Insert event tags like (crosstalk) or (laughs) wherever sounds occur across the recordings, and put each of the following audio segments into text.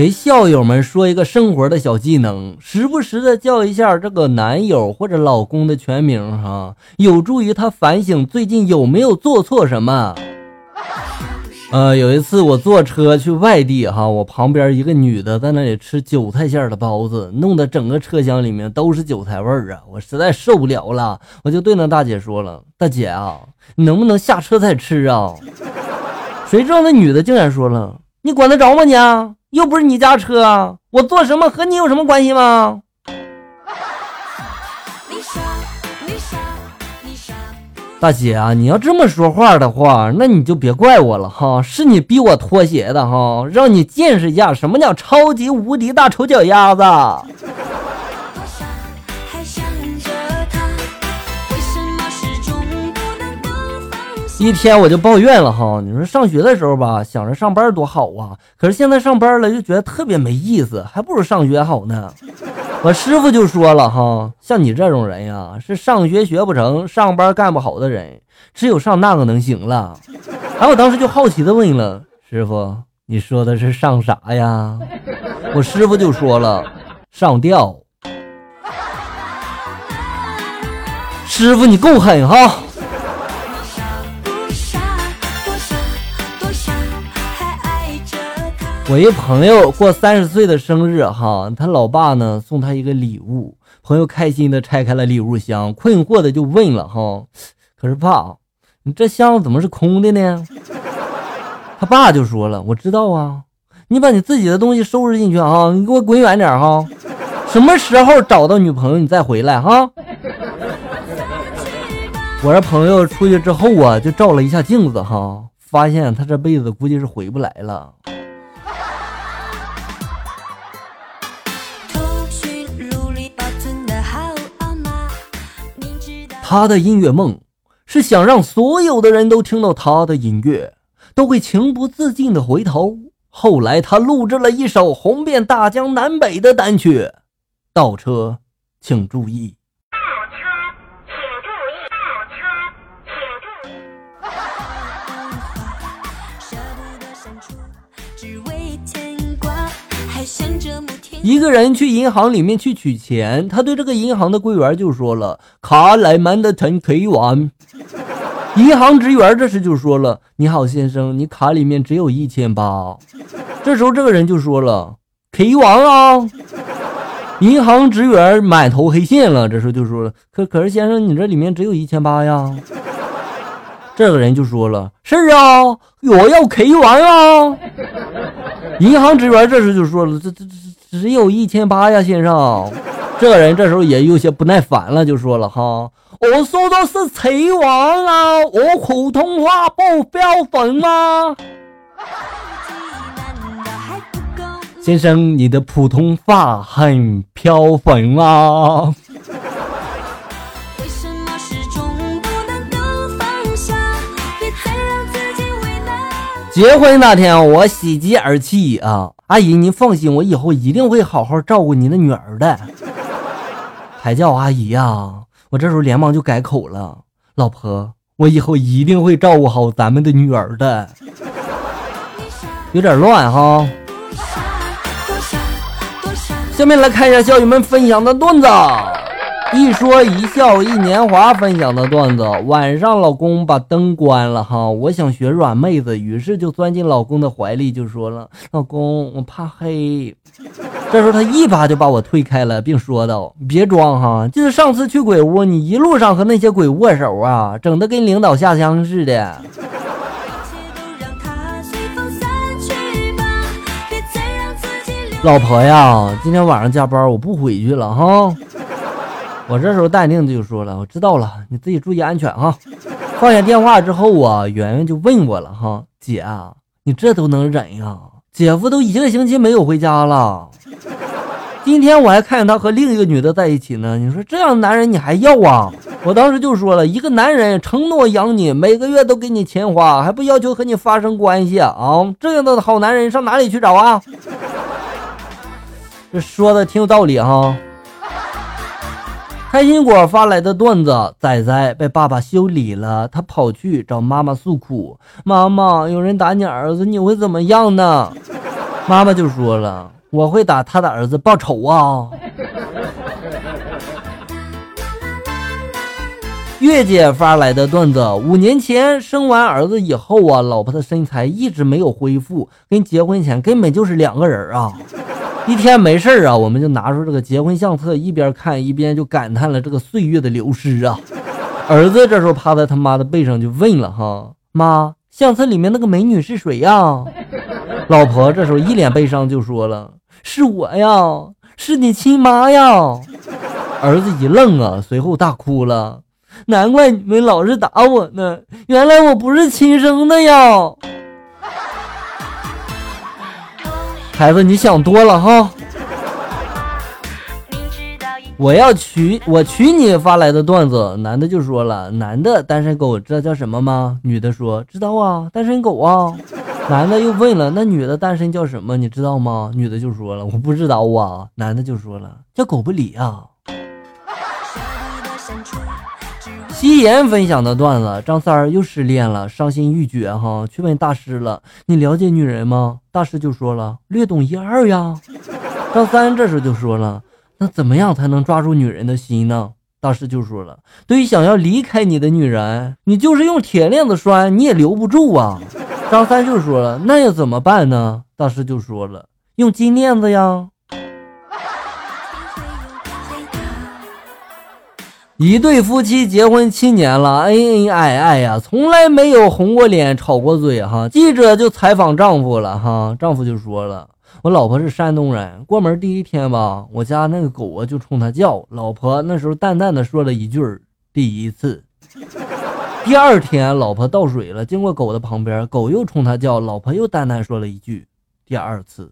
给校友们说一个生活的小技能，时不时的叫一下这个男友或者老公的全名哈，有助于他反省最近有没有做错什么。呃，有一次我坐车去外地哈，我旁边一个女的在那里吃韭菜馅的包子，弄得整个车厢里面都是韭菜味儿啊！我实在受不了了，我就对那大姐说了：“大姐啊，你能不能下车再吃啊？” (laughs) 谁知道那女的竟然说了：“你管得着吗你？又不是你家车，我做什么和你有什么关系吗？”大姐啊，你要这么说话的话，那你就别怪我了哈，是你逼我脱鞋的哈，让你见识一下什么叫超级无敌大丑脚丫子。一天我就抱怨了哈，你说上学的时候吧，想着上班多好啊，可是现在上班了就觉得特别没意思，还不如上学好呢。(laughs) 我师傅就说了哈，像你这种人呀，是上学学不成，上班干不好的人，只有上那个能行了。然后我当时就好奇的问了师傅，你说的是上啥呀？我师傅就说了，上吊。师傅你够狠哈！我一朋友过三十岁的生日，哈，他老爸呢送他一个礼物，朋友开心的拆开了礼物箱，困惑的就问了，哈，可是爸，你这箱子怎么是空的呢？他爸就说了，我知道啊，你把你自己的东西收拾进去啊，你给我滚远点哈，什么时候找到女朋友你再回来哈。我这朋友出去之后啊，就照了一下镜子，哈，发现他这辈子估计是回不来了。他的音乐梦是想让所有的人都听到他的音乐，都会情不自禁的回头。后来他录制了一首红遍大江南北的单曲，《倒车，请注意》。一个人去银行里面去取钱，他对这个银行的柜员就说了：“卡来曼的钱可以完。(laughs) ”银行职员这时就说了：“你好，先生，你卡里面只有一千八。”这时候这个人就说了：“可以完啊！”银行职员满头黑线了，这时候就说了：“可可是先生，你这里面只有一千八呀。”这个人就说了：“是啊，我要 K 完啊！”银行职员这时就说了：“这这这。”只有一千八呀，先生。这个人这时候也有些不耐烦了，就说了：“哈，我说的是贼王啊，我普通话不标准吗？”先生，你的普通话很飘粉啊。结婚那天，我喜极而泣啊！阿姨，您放心，我以后一定会好好照顾您的女儿的。(laughs) 还叫阿姨呀？我这时候连忙就改口了，老婆，我以后一定会照顾好咱们的女儿的。有点乱哈。下面来看一下校友们分享的段子。一说一笑一年华分享的段子：晚上老公把灯关了哈，我想学软妹子，于是就钻进老公的怀里，就说了：“老公，我怕黑。”这时候他一把就把我推开了，并说道：“别装哈，就是上次去鬼屋，你一路上和那些鬼握手啊，整的跟领导下乡似的。”老婆呀，今天晚上加班，我不回去了哈。我这时候淡定的就说了：“我知道了，你自己注意安全哈。”放下电话之后啊，圆圆就问我了：“哈，姐啊，你这都能忍呀？姐夫都一个星期没有回家了，今天我还看见他和另一个女的在一起呢。你说这样的男人你还要啊？”我当时就说了一个男人承诺养你，每个月都给你钱花，还不要求和你发生关系啊？这样的好男人上哪里去找啊？(laughs) 这说的挺有道理哈。开心果发来的段子：仔仔被爸爸修理了，他跑去找妈妈诉苦：“妈妈，有人打你儿子，你会怎么样呢？”妈妈就说了：“我会打他的儿子报仇啊。”月姐发来的段子：五年前生完儿子以后啊，老婆的身材一直没有恢复，跟结婚前根本就是两个人啊。一天没事啊，我们就拿出这个结婚相册，一边看一边就感叹了这个岁月的流失啊。儿子这时候趴在他妈的背上就问了：“哈妈，相册里面那个美女是谁呀？”老婆这时候一脸悲伤就说了：“是我呀，是你亲妈呀。”儿子一愣啊，随后大哭了。难怪你们老是打我呢，原来我不是亲生的呀！孩子，你想多了哈。我要娶我娶你发来的段子，男的就说了：“男的单身狗知道叫什么吗？”女的说：“知道啊，单身狗啊。”男的又问了：“那女的单身叫什么？你知道吗？”女的就说了：“我不知道啊。”男的就说了：“叫狗不理啊。”夕颜分享的段子：张三儿又失恋了，伤心欲绝哈，去问大师了：“你了解女人吗？”大师就说了：“略懂一二呀。”张三这时候就说了：“那怎么样才能抓住女人的心呢？”大师就说了：“对于想要离开你的女人，你就是用铁链子拴，你也留不住啊。”张三就说了：“那要怎么办呢？”大师就说了：“用金链子呀。”一对夫妻结婚七年了，恩恩爱爱呀，从来没有红过脸、吵过嘴哈。记者就采访丈夫了哈，丈夫就说了：“我老婆是山东人，过门第一天吧，我家那个狗啊就冲他叫，老婆那时候淡淡的说了一句第一次。第二天老婆倒水了，经过狗的旁边，狗又冲他叫，老婆又淡淡说了一句第二次。”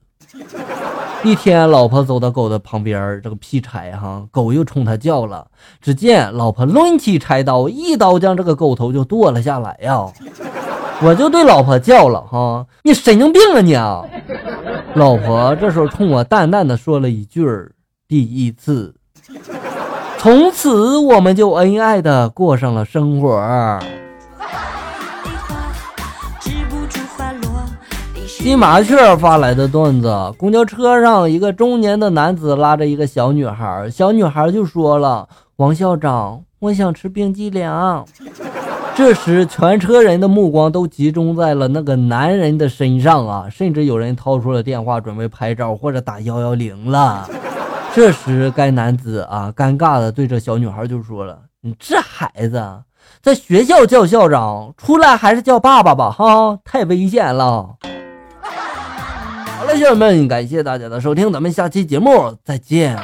一天，老婆走到狗的旁边，这个劈柴哈，狗又冲他叫了。只见老婆抡起柴刀，一刀将这个狗头就剁了下来呀！(laughs) 我就对老婆叫了哈，你神经病啊你啊！老婆这时候冲我淡淡的说了一句第一次。从此我们就恩爱的过上了生活。金麻雀发来的段子：公交车上，一个中年的男子拉着一个小女孩，小女孩就说了：“王校长，我想吃冰激凌。”这时，全车人的目光都集中在了那个男人的身上啊，甚至有人掏出了电话准备拍照或者打幺幺零了。这时，该男子啊，尴尬的对着小女孩就说了：“你这孩子，在学校叫校长，出来还是叫爸爸吧，哈，太危险了。”好了，小友们，感谢大家的收听，咱们下期节目再见。